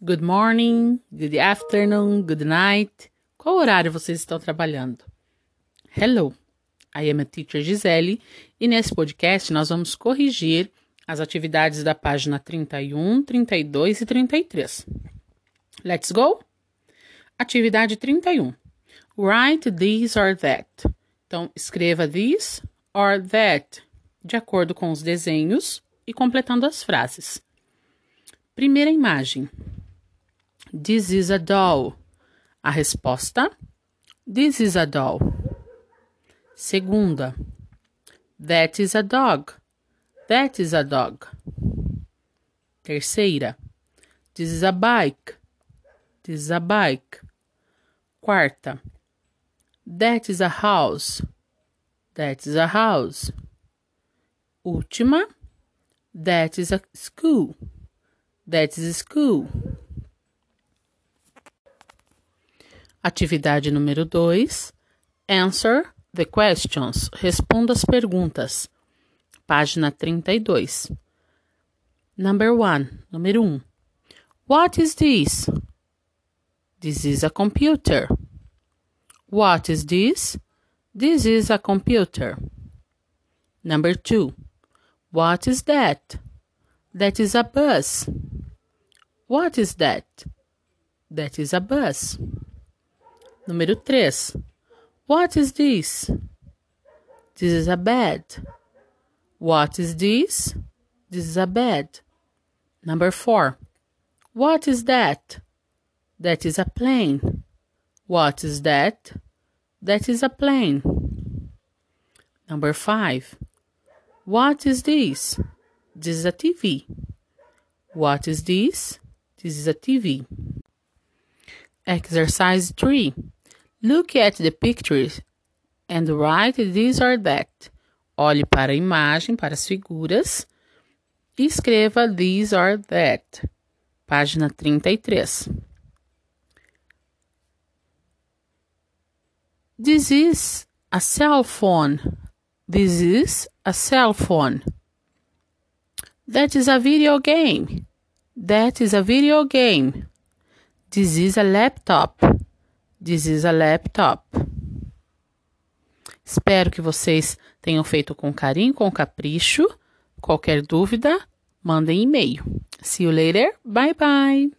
good morning, good afternoon, good night. Qual horário vocês estão trabalhando? Hello, I am a teacher Gisele e nesse podcast nós vamos corrigir as atividades da página 31, 32 e 33. Let's go? Atividade 31. Write this or that. Então, escreva this or that de acordo com os desenhos e completando as frases. Primeira imagem. This is a doll. A resposta: This is a doll. Segunda. That is a dog. That is a dog. Terceira. This is a bike. This is a bike. Quarta. That is a house. That is a house. Última. That is a school. That is a school. Atividade número 2. Answer the questions. Responda as perguntas. Página 32. Number 1. Número 1. Um. What is this? This is a computer. What is this? This is a computer. Number 2. What is that? That is a bus. What is that? That is a bus. Número 3. What is this? This is a bed. What is this? This is a bed. Number 4. What is that? That is a plane. What is that? That is a plane. Number 5. What is this? This is a TV. What is this? This is a TV. Exercise 3. Look at the pictures and write this or that. Olhe para a imagem, para as figuras e escreva this or that. Página 33. This is a cell phone. This is a cell phone. That is a video game. That is a video game. This is a laptop. This is a laptop. Espero que vocês tenham feito com carinho, com capricho. Qualquer dúvida, mandem e-mail. See you later. Bye bye.